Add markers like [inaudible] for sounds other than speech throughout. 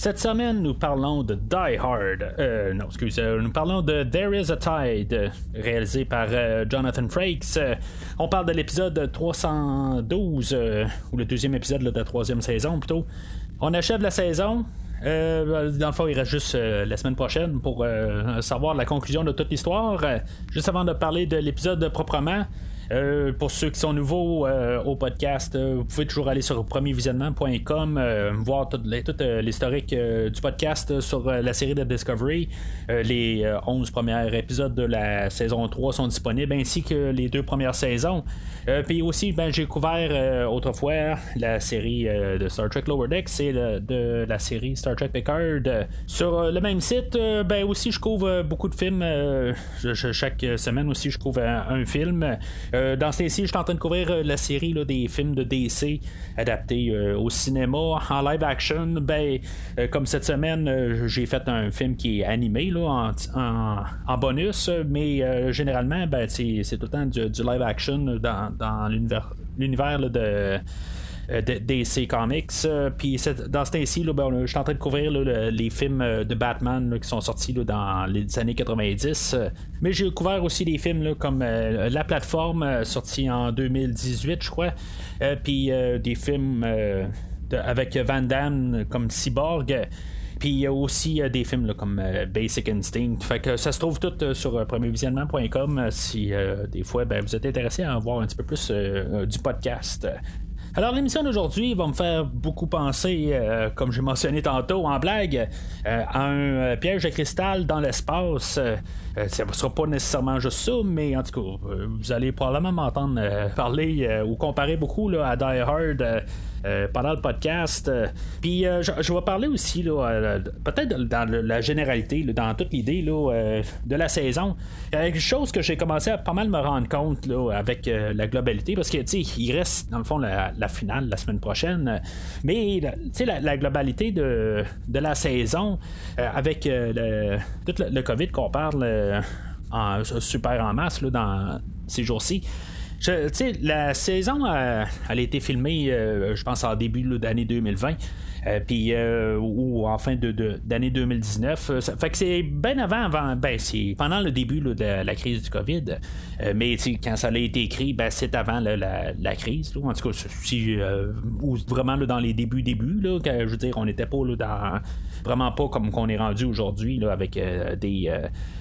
Cette semaine, nous parlons de Die Hard. Euh, non, excusez, nous parlons de There is a Tide, réalisé par euh, Jonathan Frakes. Euh, on parle de l'épisode 312, euh, ou le deuxième épisode de la troisième saison plutôt. On achève la saison. Euh, dans le fond, il reste juste euh, la semaine prochaine pour euh, savoir la conclusion de toute l'histoire. Euh, juste avant de parler de l'épisode proprement, euh, pour ceux qui sont nouveaux euh, au podcast, euh, vous pouvez toujours aller sur premiervisionnement.com, voir tout, l'historique du podcast sur la série de Discovery. Les euh, 11 premiers épisodes de la saison 3 sont disponibles, ainsi que les deux premières saisons. Puis aussi, ben, j'ai couvert autrefois la série de Star Trek Lower Decks et de la série Star Trek Picard. Sur le même site, ben aussi, je couvre beaucoup de films. chaque semaine aussi, je couvre un film. Euh, dans ce ci je suis en train de couvrir euh, la série des films de DC adaptés euh, au cinéma en live action. Ben, comme cette semaine, j'ai fait un film qui est animé en, bonus, mais généralement, ben, c'est tout le temps du, live action dans, l'univers de de- DC Comics. Euh, Puis dans ce temps-ci, ben, je suis en train de couvrir les films euh, de Batman qui sont sortis dans les années 90. Euh, Mais j'ai couvert aussi des films comme euh, La Plateforme, euh, sorti en 2018, je crois. Euh, Puis euh, des films euh, avec Van Damme comme Cyborg. Puis il y a aussi euh, des films comme euh, Basic Instinct. Fait que ça se trouve tout euh, sur euh, premiervisionnement.com euh, si euh, des fois ben, vous êtes intéressé à en voir un petit peu plus euh, euh, du podcast. Alors l'émission d'aujourd'hui va me faire beaucoup penser, euh, comme j'ai mentionné tantôt en blague, euh, à un euh, piège de cristal dans l'espace. Euh, ça ne sera pas nécessairement juste ça, mais en tout cas, vous allez probablement m'entendre parler ou comparer beaucoup là, à Die Hard. Euh, pendant le podcast. Euh, Puis euh, je, vais parler aussi, peut-être dans la généralité, dans toute l'idée de la saison. Il y a quelque chose que j'ai commencé à pas mal me rendre compte avec la globalité, parce que il reste dans le fond la, finale la semaine prochaine. Mais la- la, globalité de, la saison, avec le, tout le, COVID qu'on parle en, super en masse dans ces jours-ci. La saison, euh, a été filmée, euh, je pense, en début d'année 2020. euh, puis ou en fin d'année 2019. Euh, ça fait que c'est bien avant, avant ben c'est pendant le début de la, crise du COVID. Mais quand ça a été écrit, ben, c'est avant la, crise. En tout cas, vraiment dans les débuts, débuts, je veux dire, on n'était pas dans vraiment pas comme qu'on est rendu aujourd'hui avec des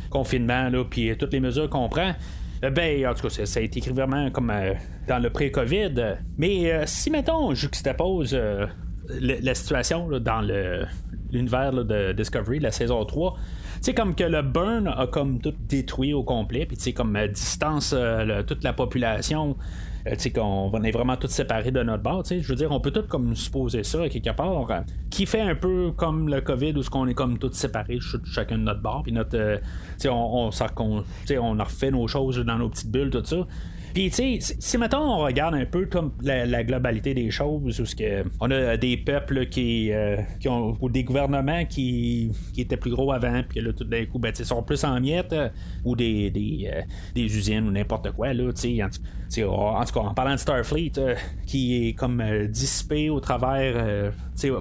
confinements, puis toutes les mesures qu'on prend. Euh, Ben, en tout cas, ça, a été écrit vraiment comme euh, dans le pré-COVID. Mais euh, si, mettons, on juxtapose la situation dans l'univers de Discovery, la saison 3, tu sais, comme que le burn a comme tout détruit au complet, puis sais, comme euh, distance toute la population. Euh, qu'on on est vraiment tous séparés de notre bord. Je veux dire, on peut tout comme supposer ça quelque part, euh, qui fait un peu comme le COVID où ce qu'on est comme tous séparés, ch- chacun de notre bord, puis notre, euh, on, on, on a refait nos choses dans nos petites bulles, tout ça. Puis, tu sais, si- maintenant on regarde un peu comme la, globalité des choses, où que on a des peuples qui, euh, ont, ou des gouvernements qui, étaient plus gros avant, puis là, tout d'un coup, ben, sont plus en miettes, euh, ou des, euh, des usines ou n'importe quoi, là, tu sais, en, en tout cas, en parlant de Starfleet, qui est comme dissipé au travers,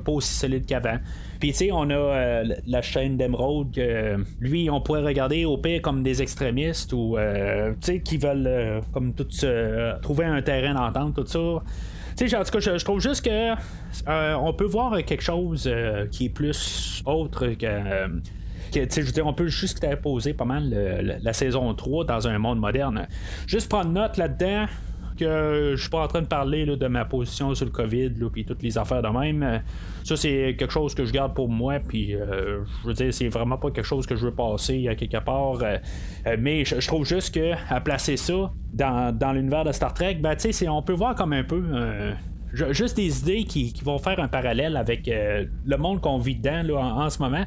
pas aussi solide qu'avant. Puis, tu sais, on a euh, la chaîne d'Emerald, que euh, lui, on pourrait regarder au pire comme des extrémistes ou, euh, tu sais, qui veulent euh, comme tout se- trouver un terrain d'entente, tout ça. Tu sais, en tout cas, je, trouve juste que euh, on peut voir quelque chose euh, qui est plus autre que. euh, je veux dire, on peut juste poser pas mal le- la saison 3 dans un monde moderne. Juste prendre note là-dedans que je suis pas en train de parler de ma position sur le COVID puis toutes les affaires de même. Euh, Ça, c'est quelque chose que je garde pour moi, puis euh, je veux dire, c'est vraiment pas quelque chose que je veux passer à quelque part. euh, mais je, trouve juste que à placer ça dans, dans l'univers de Star Trek, ben, tu sais, on peut voir comme un peu. Juste des idées qui, vont faire un parallèle avec le monde qu'on vit dedans là, en, ce moment.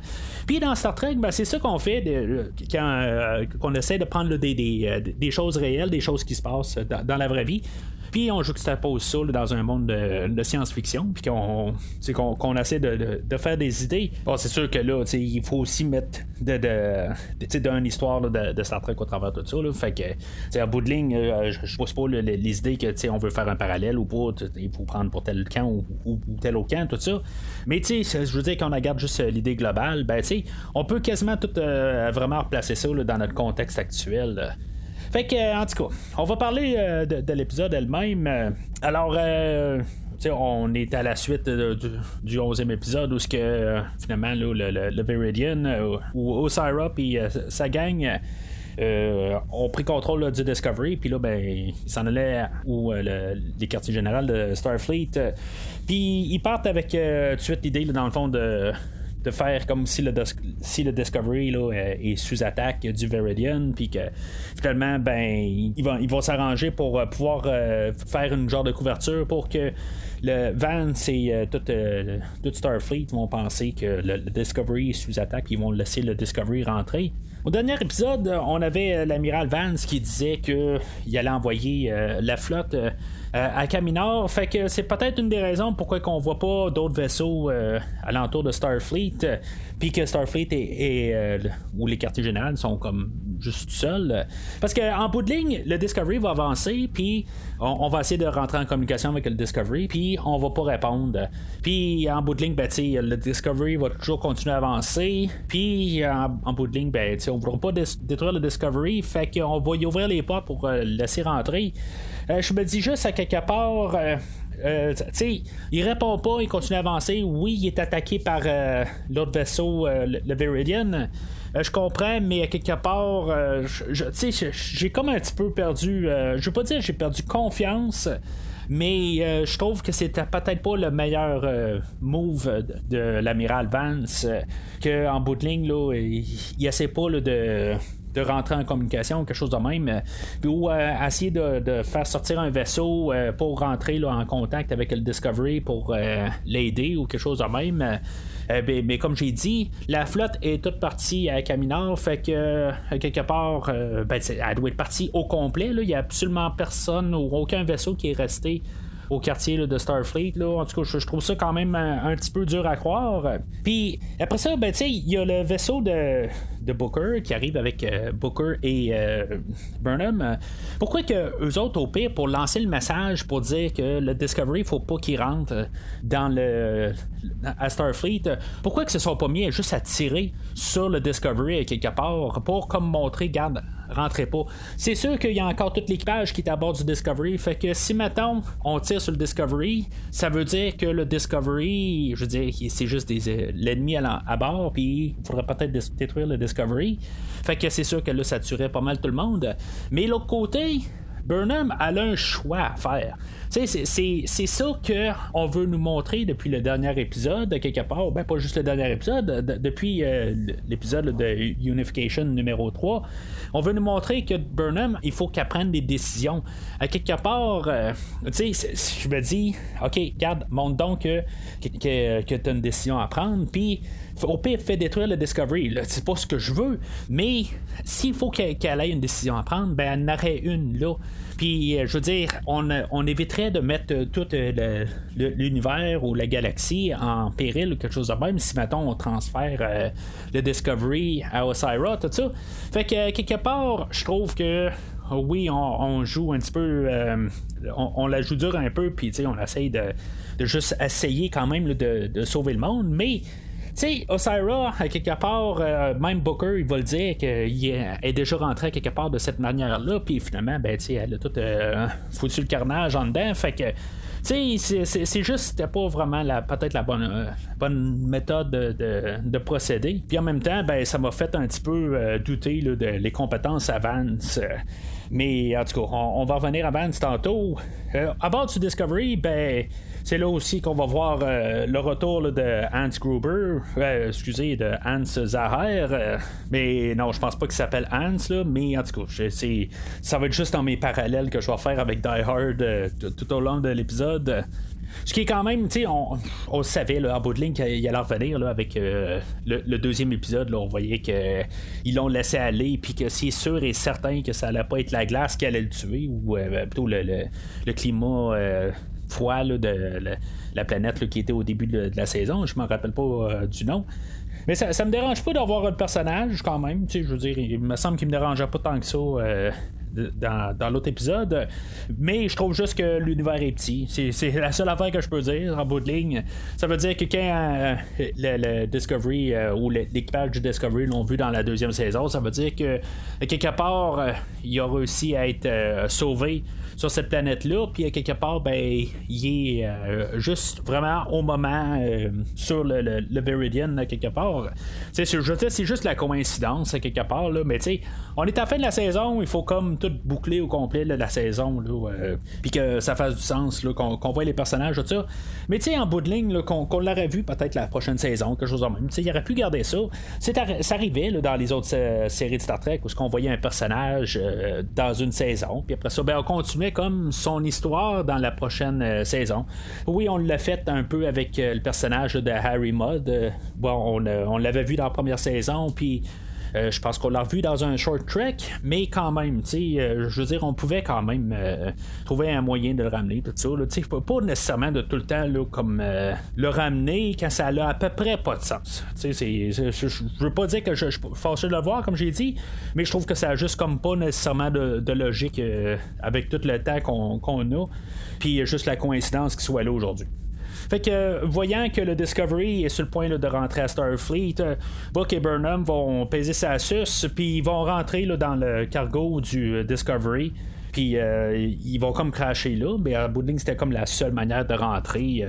Puis dans Star Trek, ben, c'est ça qu'on fait quand qu'on essaie de prendre des, des, choses réelles, des choses qui se passent dans la vraie vie. Puis on juxtapose ça dans un monde de, science-fiction, puis qu'on, qu'on, essaie de, faire des idées. Bon, c'est sûr que là, il faut aussi mettre de, d'une histoire de, Star Trek au travers de tout ça. Là. Fait que, à bout de ligne, euh, je pose pas les idées que on veut faire un parallèle ou pas, il faut prendre pour tel camp ou, tel autre camp, tout ça. Mais je veux dire, qu'on regarde juste euh, l'idée globale, ben, on peut quasiment tout euh, vraiment replacer ça dans notre contexte actuel. Fait que, en tout cas, on va parler euh, de, l'épisode elle-même. Euh, alors, euh, on est à la suite du 11e épisode où ce que finalement le, le, Viridian ou Osira et sa gang ont pris contrôle du Discovery puis là ben ils s'en allaient où les quartiers généraux de Starfleet puis ils partent avec tout de suite l'idée dans le fond de de faire comme si le, si le Discovery là, euh, est sous attaque du Viridian, puis que finalement, ben, ils vont, ils vont s'arranger pour euh, pouvoir euh, faire une genre de couverture pour que le Vance et tout, Starfleet vont penser que le, Discovery est sous attaque, ils vont laisser le Discovery rentrer. Au dernier épisode, on avait l'amiral Vance qui disait qu'il allait envoyer la flotte à Caminor. Fait que c'est peut-être une des raisons pourquoi qu'on voit pas d'autres vaisseaux euh, alentour de Starfleet. Puis que Starfleet et, euh, ou les quartiers généraux sont comme juste seuls. Parce qu'en bout de ligne, le Discovery va avancer, puis on, va essayer de rentrer en communication avec le Discovery, puis on va pas répondre. Puis en bout de ligne, ben, le Discovery va toujours continuer à avancer, puis en, bout de ligne, ben, on ne pourra pas détruire le Discovery, fait qu'on va y ouvrir les portes pour le laisser rentrer. Euh, je me dis juste à quelque part. Euh, euh, il répond pas, il continue à avancer. Oui, il est attaqué par l'autre vaisseau, le, Viridian. je comprends, mais à quelque part, j'ai comme un petit peu perdu. je veux pas dire j'ai perdu confiance, mais je trouve que c'était peut-être pas le meilleur move de, l'amiral Vance. qu'en bout de ligne, là, il, il essaie pas de de rentrer en communication, quelque chose de même, euh, ou euh, essayer de, faire sortir un vaisseau euh, pour rentrer là, en contact avec le Discovery pour l'aider ou quelque chose de même. Ben, mais, comme j'ai dit, la flotte est toute partie à Caminard, fait que quelque part, ben, elle doit être partie au complet. Il n'y a absolument personne ou aucun vaisseau qui est resté au quartier de Starfleet. En tout cas, je, trouve ça quand même un, petit peu dur à croire. Puis après ça, ben, il y a le vaisseau de, de Booker qui arrive avec euh, Booker et euh, Burnham. Pourquoi que eux autres, au pire, pour lancer le message pour dire que le Discovery, faut pas qu'il rentre dans le à Starfleet, pourquoi que se sont pas mis juste à tirer sur le Discovery quelque part pour comme montrer, garde, rentrez pas. C'est sûr qu'il y a encore tout l'équipage qui est à bord du Discovery. Fait que si maintenant on tire sur le Discovery, ça veut dire que le Discovery, je veux dire, c'est juste euh, l'ennemi à, à, bord, puis il faudrait peut-être détruire le Discovery. Fait que c'est sûr que là, ça tuerait pas mal tout le monde. Mais l'autre côté, Burnham a un choix à faire. C'est, c'est ça qu'on veut nous montrer depuis le dernier épisode, quelque part. Ben, pas juste le dernier épisode, depuis euh, l'épisode de Unification numéro 3. On veut nous montrer que Burnham, il faut qu'elle prenne des décisions. À quelque part, euh, tu sais, je me dis, OK, garde, montre donc que, que, que tu as une décision à prendre, puis au pire, fait détruire le Discovery. C'est pas ce que je veux. Mais s'il faut qu'elle ait une décision à prendre, ben elle en aurait une là. Puis, euh, je veux dire, on, éviterait de mettre euh, tout euh, l'univers ou la galaxie en péril ou quelque chose de même si, mettons, on transfère le Discovery à Osira, tout ça. Fait que, quelque part, je trouve que oui, on, joue un petit peu, on, la joue dur un peu, puis on essaye de, juste essayer quand même de, sauver le monde, mais sais, Osira, à quelque part, euh, même Booker, il va le dire qu'il est déjà rentré quelque part de cette manière-là, puis finalement, ben, tu elle a tout euh, foutu le carnage en dedans, fait que. Tu sais, c'est juste, c'était pas vraiment la, peut-être la bonne, euh, bonne méthode de, procéder. Puis en même temps, ben, ça m'a fait un petit peu douter de les compétences à Vance. mais en tout cas, on, va revenir à Vance tantôt. à bord du Discovery, ben, c'est là aussi qu'on va voir le retour de Hans Gruber, excusez, de Hans Zaher. mais non, je pense pas qu'il s'appelle Hans, mais en tout cas, ça va être juste dans mes parallèles que je vais faire avec Die Hard tout au long de l'épisode. Ce qui est quand même, tu sais, on, savait là, bout de ligne qu'il allait revenir avec euh, le, deuxième épisode. On voyait qu'ils l'ont laissé aller, puis que c'est sûr et certain que ça allait pas être la glace qui allait le tuer, ou euh, plutôt le, climat euh, froid de la planète qui était au début de, la saison. Je m'en rappelle pas du nom. Mais ça, ça me dérange pas d'avoir un personnage quand même. Je veux dire, il me semble qu'il me dérangeait pas tant que ça dans, l'autre épisode. Mais je trouve juste que l'univers est petit. C'est, la seule affaire que je peux dire en bout de ligne. Ça veut dire que quand euh, le, Discovery euh, ou l'équipage du Discovery l'ont vu dans la deuxième saison, ça veut dire que quelque part, euh, il a réussi à être sauvé sur cette planète-là, puis à quelque part, ben, il est juste vraiment au moment sur le, le, Viridian, quelque part. je c'est juste la coïncidence, quelque part, là, mais tu sais, on est à la fin de la saison, il faut comme tout boucler au complet la saison, euh, puis que ça fasse du sens, qu'on, voit les personnages, tout ça. Mais tu sais, en bout de ligne, qu'on, l'aurait vu peut-être la prochaine saison, quelque chose de même. Il aurait pu garder ça. C'est ça arrivait dans les autres euh, séries de Star Trek où on voyait un personnage euh, dans une saison, puis après ça, ben, on continuait comme son histoire dans la prochaine saison. Oui, on l'a fait un peu avec le personnage de Harry Mudd. bon, on, on l'avait vu dans la première saison, puis euh, je pense qu'on l'a vu dans un short trek, mais quand même, euh, je veux dire, on pouvait quand même euh, trouver un moyen de le ramener, tout ça. Là, pas nécessairement de tout le temps comme le ramener quand ça a à peu près pas de sens. Je veux pas dire que je, suis fâché de le voir, comme j'ai dit, mais je trouve que ça a juste comme pas nécessairement de, logique avec tout le temps qu'on a, puis juste la coïncidence qu'il soit là aujourd'hui. Fait que, voyant que le Discovery est sur le point de rentrer à Starfleet, euh, Buck et Burnham vont peser sa suce, puis ils vont rentrer dans le cargo du euh, Discovery. Puis euh, ils vont comme cracher là, mais à bout c'était comme la seule manière de rentrer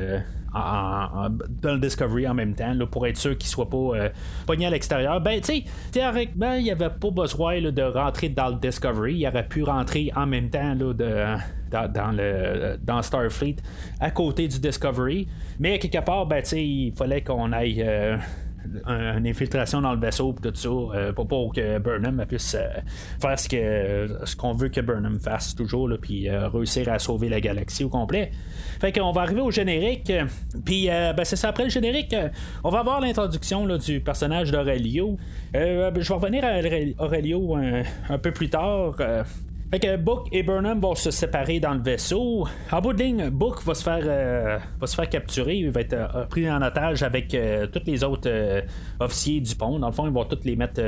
dans le Discovery en même temps, pour être sûr qu'il soit pas pogné à l'extérieur. Ben, tu sais, théoriquement, il n'y avait pas besoin de rentrer dans le Discovery. Il aurait pu rentrer en même temps là, de dans, le, dans Starfleet à côté du Discovery. Mais quelque part, ben, il fallait qu'on aille. Euh, une infiltration dans le vaisseau tout ça euh, pour, que Burnham puisse euh, faire ce qu'on veut que Burnham fasse toujours puis réussir à sauver la galaxie au complet. Fait qu'on va arriver au générique puis ben, c'est ça après le générique on va avoir l'introduction du personnage d'Aurelio. je vais revenir à Aurelio un peu plus tard fait que Book et Burnham vont se séparer dans le vaisseau. En bout de ligne, Book va se faire, euh, va se faire capturer. Il va être euh, pris en otage avec euh, tous les autres officiers du pont. Dans le fond, ils vont tous les mettre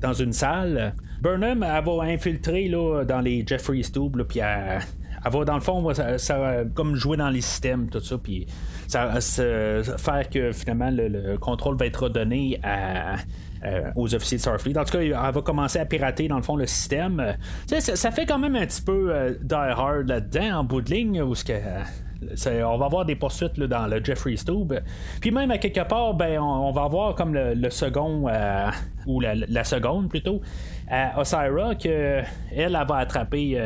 dans une salle. Burnham, va infiltrer là, dans les Jeffrey's Tube, elle, va, dans le fond, ça, va comme jouer dans les systèmes, tout ça, puis ça va faire que finalement le contrôle va être redonné euh, aux officiers de Starfleet. En tout cas, elle va commencer à pirater dans le fond le système. Euh, ça, ça, fait quand même un petit peu euh, Die Hard là-dedans en bout de ligne où ce que on va avoir des poursuites dans le Jeffrey's Tube. Puis même à quelque part, ben, on, va avoir comme le, second, ou la, seconde plutôt, à Osira, que elle, va attraper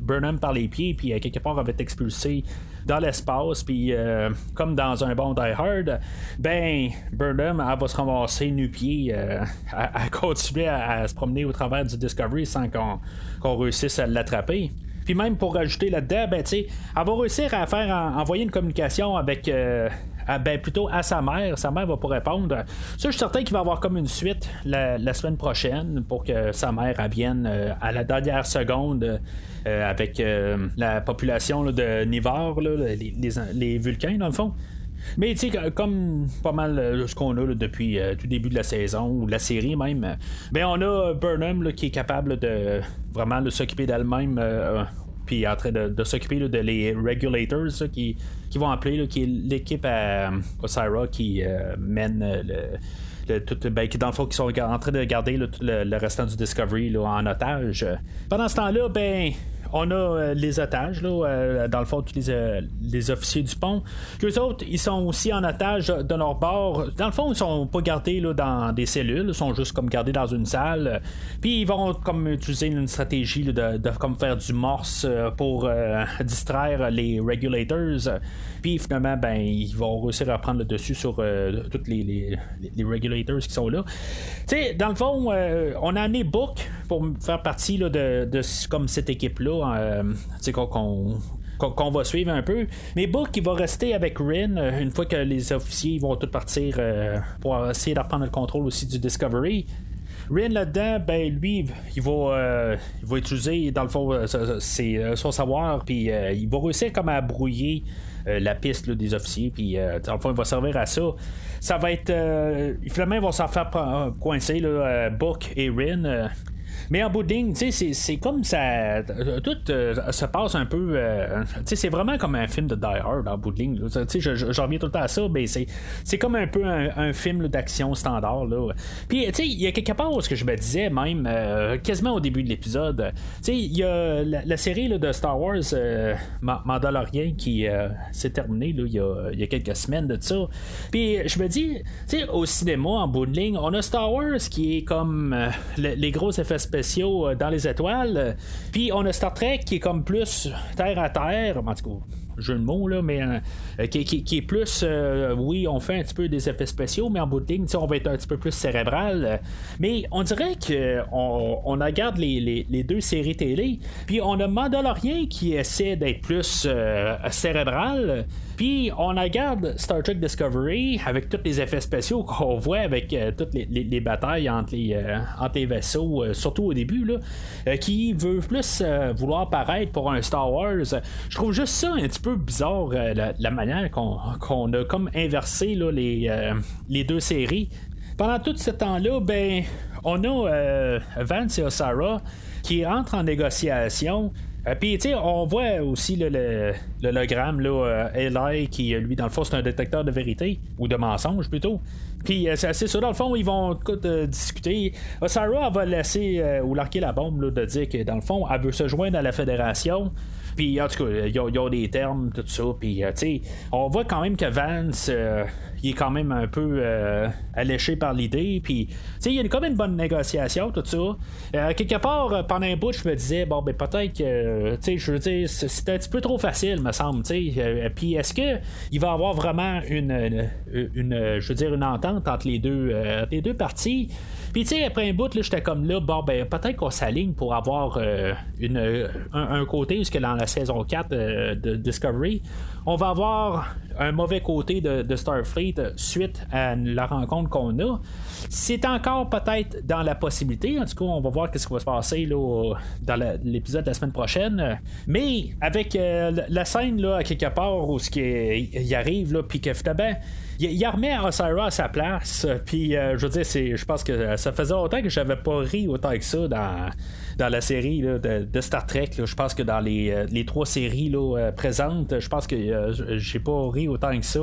Burnham par les pieds, puis à quelque part, elle va être expulsée dans l'espace, puis euh, comme dans un bon Die Hard, ben, Burnham, elle va se ramasser nu-pied euh, à, continuer à, se promener au travers du Discovery sans qu'on réussisse à l'attraper. Puis même pour rajouter là-dedans, ben, elle va réussir à faire envoyer une communication avec. Euh, ben, plutôt à sa mère. Sa mère va pas répondre. Ça, je suis certain qu'il va avoir comme une suite la, semaine prochaine pour que sa mère vienne à la dernière seconde euh, avec euh, la population de Nivar, les, les, Vulcains, dans le fond. Mais tu sais, comme pas mal euh, ce qu'on a depuis tout début de la saison, ou de la série même, ben on a Burnham qui est capable de vraiment de s'occuper d'elle-même, puis en train de, s'occuper de les regulators qui, qui vont appeler, qui est l'équipe à Osira qui mène le, tout, ben, qui dans le fond qui sont en train de garder le, restant du Discovery en otage. Pendant ce temps-là, ben on a les otages, là, dans le fond, tous les, les officiers du pont. Les autres, ils sont aussi en otage de leur bord. Dans le fond, ils sont pas gardés là, dans des cellules, ils sont juste comme gardés dans une salle. Puis ils vont comme utiliser une stratégie de, de, comme faire du morse pour [laughs] distraire les regulators. Puis finalement, ben, ils vont réussir à prendre le dessus sur euh, tous les, les, regulators qui sont là. Tu sais, dans le fond, euh, on a amené Book pour faire partie là, de, de, comme cette équipe-là. Euh, sais, qu'on va suivre un peu. Mais Book, il va rester avec Rin une fois que les officiers vont tous partir pour essayer de reprendre le contrôle aussi du Discovery. Rin là-dedans, ben lui, il va, il va utiliser dans le fond son savoir, puis il va réussir comme à brouiller euh, la piste des officiers, puis euh, dans le fond, il va servir à ça. Ça va être. Euh, finalement, ils vont s'en faire coincer, là, Book et Rin. Mais en bout de ligne, c'est comme ça. Tout se passe un peu. c'est vraiment comme un film de Die Hard en bout de ligne. Je, reviens tout le temps à ça, mais c'est comme un peu un, film d'action standard. Là. Puis, il y a quelque part où ce que je me disais, même quasiment au début de l'épisode, il y a la, série de Star Wars Mandalorian qui s'est terminée il y, a, quelques semaines de ça. Puis, je me dis, au cinéma, en bout de ligne, on a Star Wars qui est comme les gros effets spéciaux euh, dans les étoiles. Puis on a Star Trek qui est comme plus terre à terre, en tout cas jeu de mots, là, mais euh, qui, est plus, oui, on fait un petit peu des effets spéciaux, mais en bout de ligne, on va être un petit peu plus cérébral. mais on dirait qu'on on regarde les, les, deux séries télé, puis on a Mandalorian qui essaie d'être plus cérébral. Puis on regarde Star Trek Discovery avec tous les effets spéciaux qu'on voit avec euh, toutes les, batailles entre les, euh, entre les vaisseaux, euh, surtout au début, là, qui veut plus vouloir paraître pour un Star Wars. Je trouve juste ça un petit peu bizarre, la, manière qu'on a comme inversé là, les, les deux séries. Pendant tout ce temps-là, ben, on a Vance et Osara qui entrent en négociation euh, puis, tu sais, on voit aussi le, l'hologramme, là, euh, Eli, qui, lui, dans le fond, c'est un détecteur de vérité, ou de mensonge plutôt. Puis, euh, c'est ça, dans le fond, ils vont discuter. Sarah va laisser, ou larquer la bombe, là, de dire que, dans le fond, elle veut se joindre à la fédération. Puis, en tout cas, il y, a des termes, tout ça. Puis, tu sais, on voit quand même que Vance, il est quand même un peu euh, alléché par l'idée. Puis, tu sais, il y a quand même une bonne négociation, tout ça. Euh, quelque part, euh, pendant un bout, je me disais, bon, ben peut-être que, tu sais, je veux dire, c'est un petit peu trop facile, me semble, tu sais. Puis, est-ce que il va avoir vraiment une, une, je veux dire, une entente entre les deux, les deux parties? Puis, tu sais, après un bout, j'étais comme là, bon, ben, peut-être qu'on s'aligne pour avoir une, un, côté, parce que dans la saison 4 de Discovery, on va avoir un mauvais côté de, Starfleet suite à la rencontre qu'on a. C'est encore peut-être dans la possibilité. En tout cas, on va voir ce qui va se passer là, dans l'épisode de la semaine prochaine. Mais avec euh, la scène là, à quelque part où ce qui arrive, là, puis que finalement il, remet Osira à sa place. Puis, euh, je veux dire, je pense que ça faisait longtemps que j'avais pas ri autant que ça dans, dans la série de, Star Trek. Je pense que dans les, euh, les trois séries là, euh, présentes, je pense que j'ai pas ri autant que ça.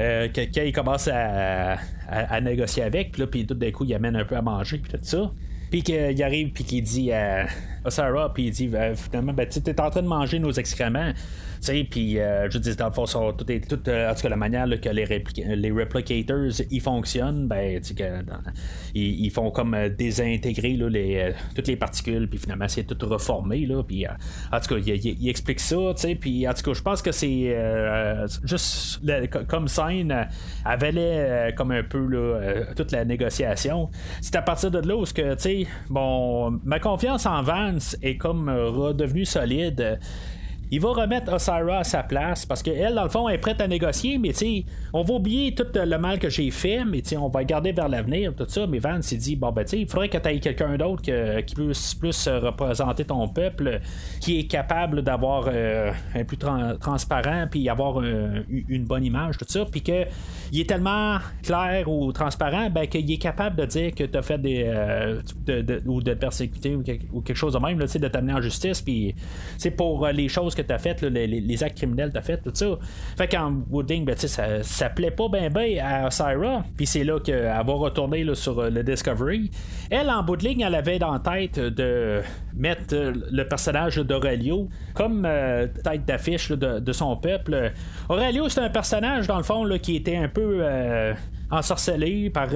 Euh, que, quand il commence à, à, négocier avec, puis tout d'un coup, il amène un peu à manger, puis tout ça. Puis qu'il arrive, puis qu'il dit à, Sarah, puis il dit finalement, ben, tu es en train de manger nos excréments puis euh, je dis dans le fond, tout, euh, en tout cas, la manière que les, les replicators ils fonctionnent, ben, sais, ils, font comme euh, désintégrer toutes les particules, puis finalement, c'est tout reformé, là, puis en tout cas, il, explique ça, tu sais, puis en tout cas, je pense que c'est juste comme scène, avait comme un peu toute la négociation. C'est à partir de là où, que, bon, ma confiance en Est comme redevenue solide il va remettre Osira à sa place parce qu'elle, dans le fond, est prête à négocier, mais tu on va oublier tout le mal que j'ai fait, mais on va garder vers l'avenir, tout ça. Mais Vance s'est dit, bon, ben, tu il faudrait que tu aies quelqu'un d'autre qui puisse plus représenter ton peuple, qui est capable d'avoir euh, un plus transparent, puis avoir une bonne image, tout ça, puis que il est tellement clair ou transparent ben, qu'il est capable de dire que tu as fait des. Euh, ou de persécuter ou, quelque chose de même, de t'amener en justice. Puis c'est pour euh, les choses que que tu as fait, les, actes criminels que tu as fait, tout ça. Fait qu'en Woodling, ben, ça, ça plaît pas bien ben à Syra. Puis c'est là qu'elle va retourner sur le Discovery. Elle, en bout de ligne, elle avait dans tête de mettre le personnage d'Aurelio comme tête d'affiche de, son peuple. Aurelio, c'est un personnage, dans le fond, là, qui était un peu ensorcelé par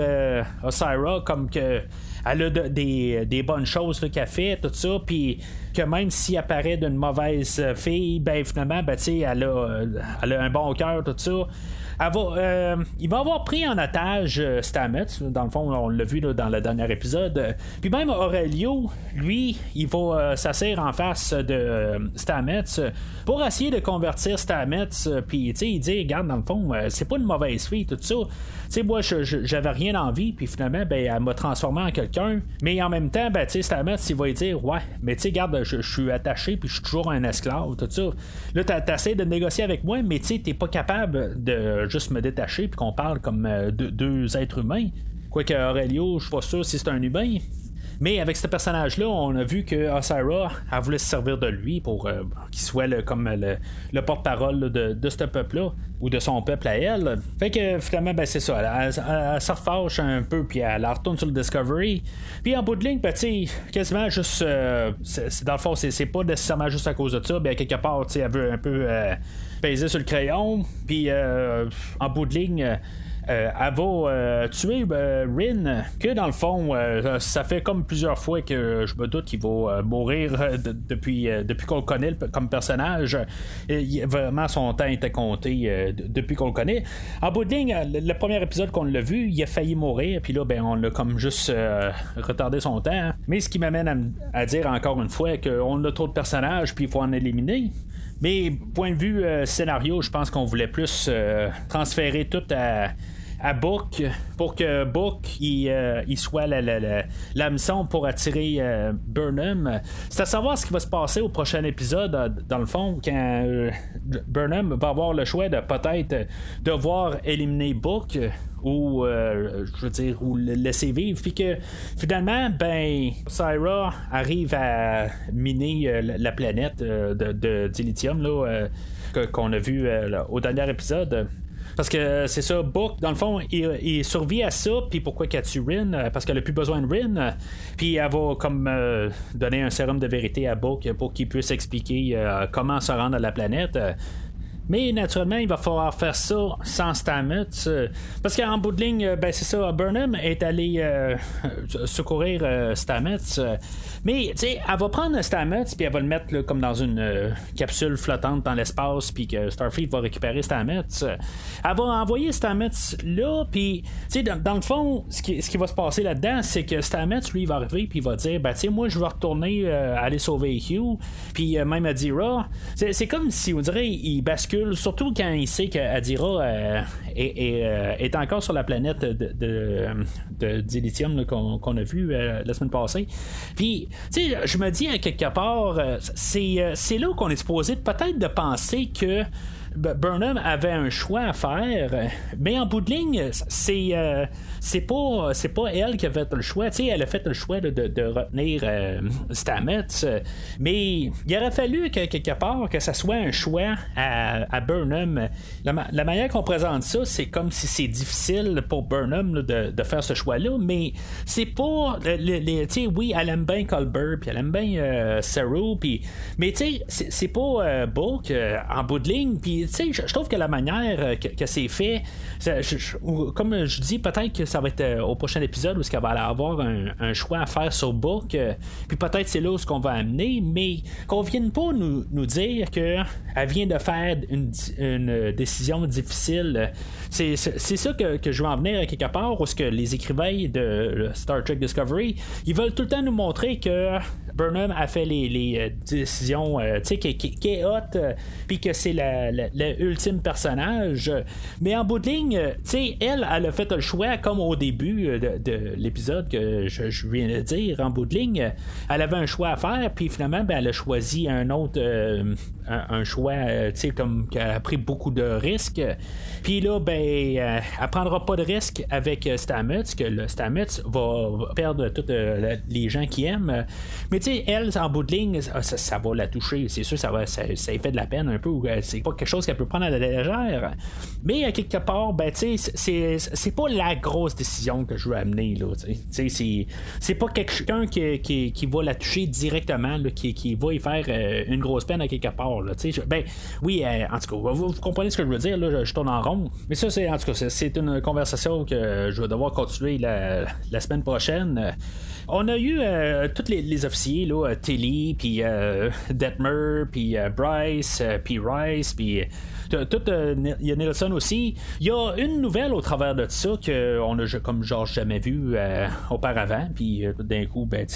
Osira, comme que elle a des, bonnes choses qu'elle fait, tout ça, puis que même s'il apparaît d'une mauvaise fille, ben finalement, ben, elle, a, elle a un bon cœur, tout ça. Euh, il va avoir pris en otage euh, Stamets. Dans le fond, on l'a vu dans le dernier épisode. Puis même Aurelio, lui, il va euh, s'asseoir en face de Stamets pour essayer de convertir Stamets. Puis, tu sais, il dit, regarde, dans le fond, c'est pas une mauvaise fille, tout ça. Tu sais, moi, j'avais rien envie, puis finalement, ben, elle m'a transformé en quelqu'un. Mais en même temps, ben, tu sais, Stamets, il va dire, ouais, mais tu sais, regarde, je suis attaché, puis je suis toujours un esclave, tout ça. Là, t'essaies de négocier avec moi, mais tu sais, t'es pas capable de juste me détacher puis qu'on parle comme euh, deux, êtres humains. Quoique Aurelio, je suis pas sûr si c'est un humain. Mais avec ce personnage-là, on a vu que Osira a voulu se servir de lui pour euh, qu'il soit comme le, porte-parole de, ce peuple-là, ou de son peuple à elle. Fait que finalement, ben, c'est ça. Elle, se refâche un peu, puis elle, retourne sur le Discovery. Puis en bout de ligne, ben, quasiment juste. Euh, dans le fond, c'est, pas nécessairement juste à cause de ça. Ben, quelque part, elle veut un peu sur le crayon. Puis euh, en bout de ligne. Euh, elle va euh, tuer Rin, que dans le fond, ça fait comme plusieurs fois que je me doute qu'il va mourir depuis, depuis qu'on le connaît comme personnage. vraiment, son temps était compté depuis qu'on le connaît. En bout de ligne, le, premier épisode qu'on l'a vu, il a failli mourir, puis là, ben, on l'a comme juste retardé son temps. Mais ce qui m'amène à, à, dire encore une fois qu'on a trop de personnages, puis il faut en éliminer. Mais point de vue euh, scénario, je pense qu'on voulait plus euh, transférer tout à, à Book pour que Book il, euh, soit la, la, mission pour attirer Burnham. C'est à savoir ce qui va se passer au prochain épisode, dans le fond, quand Burnham va avoir le choix de peut-être devoir éliminer Book ou euh, je veux dire ou le laisser vivre. Puis que finalement ben Syra arrive à miner euh, la planète euh, de, de, dilithium là qu'on a vu au dernier épisode. Parce que c'est ça, Book, dans le fond, il, survit à ça, puis pourquoi qu'elle tue Rin? Parce qu'elle a plus besoin de Rin, puis elle va comme donner un sérum de vérité à Book pour qu'il puisse expliquer comment se rendre à la planète. Mais naturellement, il va falloir faire ça sans Stamets. Euh, parce qu'en bout de ligne, euh, ben, c'est ça, Burnham est allé euh, [laughs] secourir Stamets. mais, tu sais, elle va prendre Stamets, puis elle va le mettre comme dans une capsule flottante dans l'espace, puis que Starfleet va récupérer Stamets. Elle va envoyer Stamets là, puis, tu sais, dans, le fond, ce qui, ce qui va se passer là-dedans, c'est que Stamets, lui, va arriver, puis il va dire, ben, tu sais, moi, je vais retourner aller sauver Hugh, puis même Adira. C'est comme si, on dirait, il bascule surtout quand il sait qu'Adira euh, euh, est, encore sur la planète de, de, qu'on a vu euh, la semaine passée. Puis, tu sais, je me dis à quelque part, c'est là qu'on est supposé peut-être de penser que Burnham avait un choix à faire, mais en bout de ligne, c'est c'est pas c'est pas elle qui a fait le choix. Elle a fait le choix de, de, retenir euh, Stamets, mais il aurait fallu que quelque part que ça soit un choix à, Burnham. La, manière qu'on présente ça, c'est comme si c'est difficile pour Burnham de, de, faire ce choix-là, mais c'est pas. oui, elle aime bien Colbert, puis elle aime bien euh, mais tu sais, c'est pas euh, Book euh, en bout de ligne, puis tu sais, je trouve que la manière que, c'est fait, comme je dis, peut-être que ça va être euh, au prochain épisode où ce qu'elle va avoir un, choix à faire sur Book. Euh, puis peut-être c'est là où ce qu'on va amener, mais qu'on vienne pas nous, dire qu'elle vient de faire une, décision difficile. C'est, ça que, je veux en venir quelque part, où ce que les écrivains de Star Trek Discovery, ils veulent tout le temps nous montrer que Burnham a fait les, euh, décisions, tu sais, qui, est hot, puis que c'est l'ultime personnage. Mais en bout de ligne, tu sais, elle, elle a fait le choix comme au début euh, de, l'épisode que je, viens de dire, en bout de ligne, elle avait un choix à faire, puis finalement, ben, elle a choisi un autre, euh, un, choix, euh, tu sais, comme qu'elle a pris beaucoup de risques. Puis là, ben, elle prendra pas de risques avec Stamets, que le Stamets va perdre tous les gens qui aiment. Mais elle, en bout de ligne, ça, va la toucher. C'est sûr, ça ça, ça fait de la peine un peu. C'est pas quelque chose qu'elle peut prendre à la légère. Mais à quelque part, ben, tu c'est pas la grosse décision que je veux amener. C'est pas quelqu'un qui, va la toucher directement, qui, va y faire euh, une grosse peine à quelque part. Ben, oui, euh, en tout cas, vous, comprenez ce que je veux dire. Je, tourne en rond. Mais ça, c'est en tout cas, c'est une conversation que je vais devoir continuer la, semaine prochaine. On a eu euh, tous les, officiers, là, Tilly, puis [laughs] Detmer, puis Bryce, puis Rice, puis tout, il y a Nelson aussi. Il y a une nouvelle au travers de ça qu'on a comme genre jamais vu auparavant. Puis d'un coup, ben,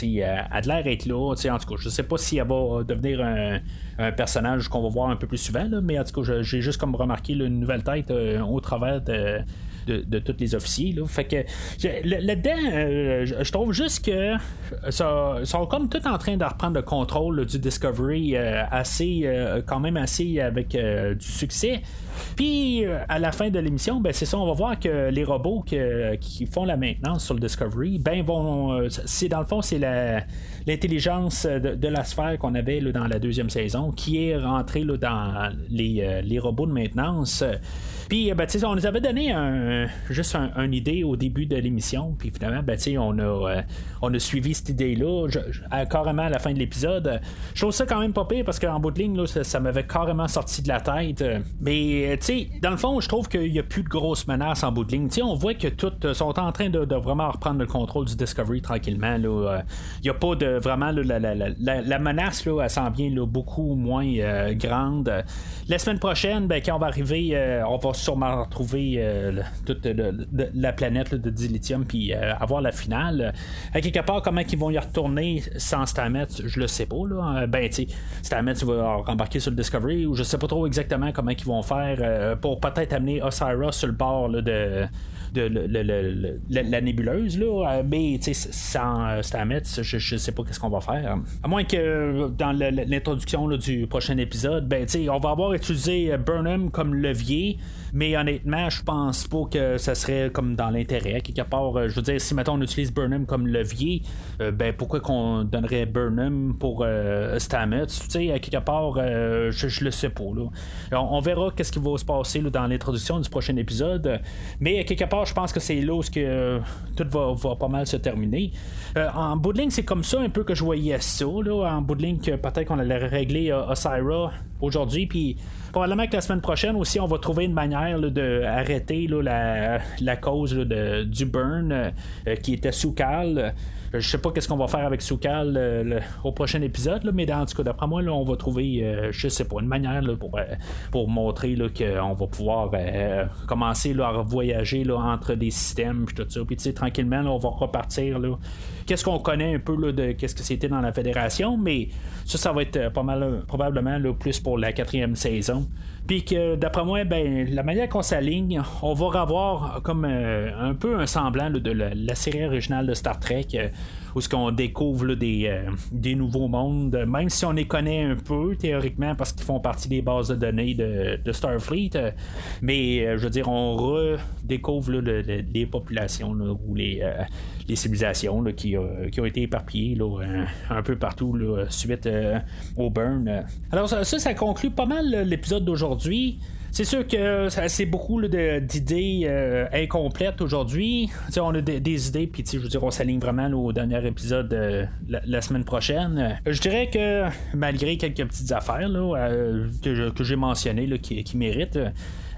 de l'air là. En tout cas, je sais pas si elle va devenir un, personnage qu'on va voir un peu plus souvent, mais en tout cas, j'ai juste comme remarqué une nouvelle tête euh, au travers de, de, tous les officiers. Là. Fait que là-dedans, euh, je trouve juste que ça sont comme tout en train de reprendre le contrôle du Discovery euh, assez quand même assez avec du succès. Puis à la fin de l'émission, ben c'est ça, on va voir que les robots qui font la maintenance sur le Discovery, ben vont c'est dans le fond c'est l'intelligence de, la sphère qu'on avait dans la deuxième saison qui est rentrée dans les, les robots de maintenance. Puis, euh, ben, on nous avait donné un, juste une idée au début de l'émission. Puis finalement, ben, on, a, euh, on a suivi cette idée-là carrément à la fin de l'épisode. Je trouve ça quand même pas pire parce qu'en bout de ligne, ça, m'avait carrément sorti de la tête. Mais, euh, dans le fond, je trouve qu'il n'y a plus de grosses menaces en bout de ligne. on voit que toutes sont en train de, vraiment reprendre le contrôle du Discovery tranquillement. Il n'y a pas de vraiment la, menace, elle s'en vient beaucoup moins grande. La semaine prochaine, ben, quand on va arriver, on va sûrement retrouver euh, toute la planète de dilithium puis euh, avoir la finale. Quelque part, comment ils vont y retourner sans Stamets, je le sais pas. Là. Euh, ben, tu Stamets va rembarquer sur le Discovery ou je sais pas trop exactement comment ils vont faire pour peut-être amener Osiris sur le bord de de la, nébuleuse, là, mais sans Stamets, je, ne sais pas qu'est-ce qu'on va faire. À moins que dans l'introduction du prochain épisode, ben, on va avoir utilisé Burnham comme levier. Mais honnêtement, je pense pas que ça serait comme dans l'intérêt. Quelque part, euh, je veux dire, si maintenant on utilise Burnham comme levier, euh, ben pourquoi qu'on donnerait Burnham pour euh, Stamets? Tu sais, à quelque part, je, je, le sais pas. Là. On, verra qu'est-ce qui va se passer dans l'introduction du prochain épisode. Mais à quelque part, je pense que c'est là où que, tout va, pas mal se terminer. en bout de ligne, c'est comme ça un peu que je voyais ça. En bout de ligne, peut-être qu'on allait régler Osira aujourd'hui, puis Probablement que la semaine prochaine aussi, on va trouver une manière d'arrêter la, la, cause du burn euh, qui était sous cal. Je sais pas qu'est-ce qu'on va faire avec Soukal euh, au prochain épisode, mais dans, tout cas, d'après moi, là, on va trouver, euh, je sais pas, une manière pour, pour montrer qu'on va pouvoir commencer à voyager entre des systèmes puis tout ça. Puis tranquillement, on va repartir. Qu'est-ce qu'on connaît un peu de qu'est-ce que c'était dans la fédération, mais ça, ça va être pas mal probablement plus pour la quatrième saison. Puis que d'après moi, ben, la manière qu'on s'aligne, on va revoir comme euh, un peu un semblant de la, série originale de Star Trek. Euh, où ce qu'on découvre des, euh, des nouveaux mondes, même si on les connaît un peu théoriquement parce qu'ils font partie des bases de données de, Starfleet, mais je veux dire, on redécouvre les populations ou les, civilisations qui, qui, ont été éparpillées un, peu partout suite au burn. Alors ça, ça conclut pas mal l'épisode d'aujourd'hui c'est sûr que c'est beaucoup d'idées euh, incomplètes aujourd'hui. On a des, idées, puis je veux dire, on s'aligne vraiment au dernier épisode euh, la, semaine prochaine. Je dirais que malgré quelques petites affaires euh, que, j'ai mentionnées qui, qui méritent,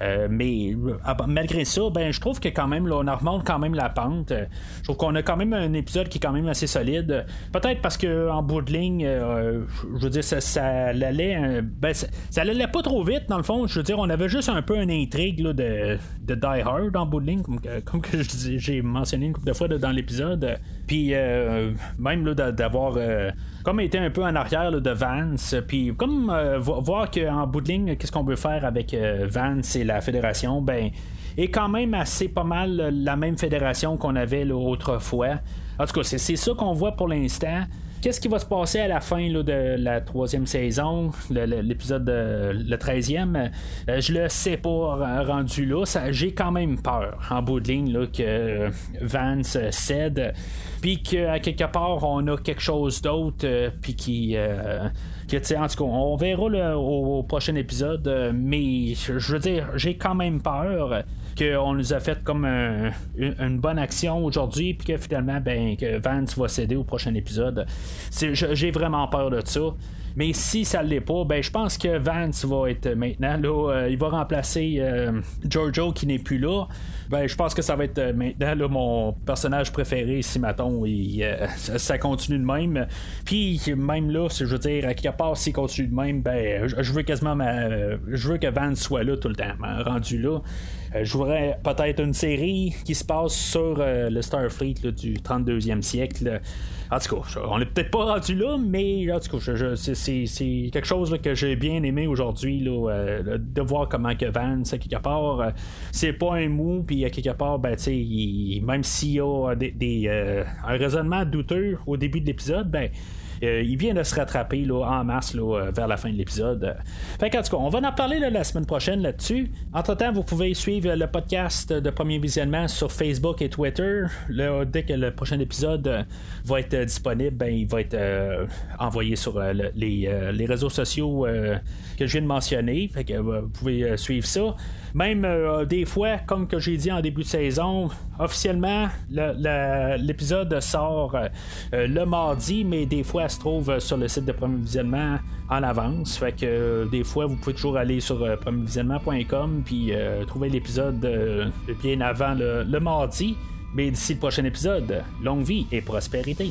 euh, mais ah, malgré ça, ben je trouve que quand même, là, on remonte quand même la pente. Je trouve qu'on a quand même un épisode qui est quand même assez solide. Peut-être parce que en bout de ligne, euh, je veux dire, ça, ça allait, euh, ben, ça, allait pas trop vite dans le fond. Je veux dire, on avait juste un peu une intrigue de, de Die Hard en bout de ligne, comme, que j'ai mentionné une couple de fois dans l'épisode. Puis même d'avoir comme été un peu en arrière de Vance, puis comme euh, voir qu'en bout de ligne, qu'est-ce qu'on veut faire avec euh, Vance et la fédération, ben est quand même assez pas mal la même fédération qu'on avait autrefois. En tout cas, c'est ça qu'on voit pour l'instant. Qu'est-ce qui va se passer à la fin de la troisième saison, l'épisode le 13e, je le sais pas rendu là. J'ai quand même peur en bout de ligne là, que Vance cède, puis qu'à quelque part on a quelque chose d'autre, puis qui en tout cas, on verra au, prochain épisode, euh, mais je veux dire, j'ai quand même peur qu'on nous a fait comme une, bonne action aujourd'hui, puis que finalement, ben, que Vance va céder au prochain épisode. J'ai vraiment peur de ça. Mais si ça ne l'est pas, ben je pense que Vance va être maintenant là. Euh, il va remplacer euh, Giorgio qui n'est plus là. Ben je pense que ça va être euh, maintenant là, mon personnage préféré si maton et ça continue de même. Puis même là, je veux dire, à quelque part s'il continue de même, ben je veux quasiment je veux que Vance soit là tout le temps, rendu là. Je voudrais peut-être une série qui se passe sur le Starfleet du 32e siècle. En tout cas, on est peut-être pas rendu là, mais en tout cas, c'est quelque chose que j'ai bien aimé aujourd'hui, euh, de voir comment que Vance, à quelque part, euh, c'est pas un mou, puis à quelque part, ben, même s'il y a des, euh, un raisonnement douteux au début de l'épisode, ben, euh, il vient de se rattraper là, en masse là, euh, vers la fin de l'épisode. Fait tout cas, on va en parler la semaine prochaine là-dessus. Entre-temps, vous pouvez suivre le podcast de premier visionnement sur Facebook et Twitter. dès que le prochain épisode euh, va être disponible, ben, il va être envoyé sur les, réseaux sociaux que je viens de mentionner. Fait que vous pouvez suivre ça. Même des fois, comme que j'ai dit en début de saison, officiellement, l'épisode sort le mardi, mais des fois, se trouve sur le site de Premier Visionnement en avance. Fait que euh, des fois, vous pouvez toujours aller sur euh, premiervisionnement.com puis euh, trouver l'épisode bien avant le mardi. Mais d'ici le prochain épisode, longue vie et prospérité.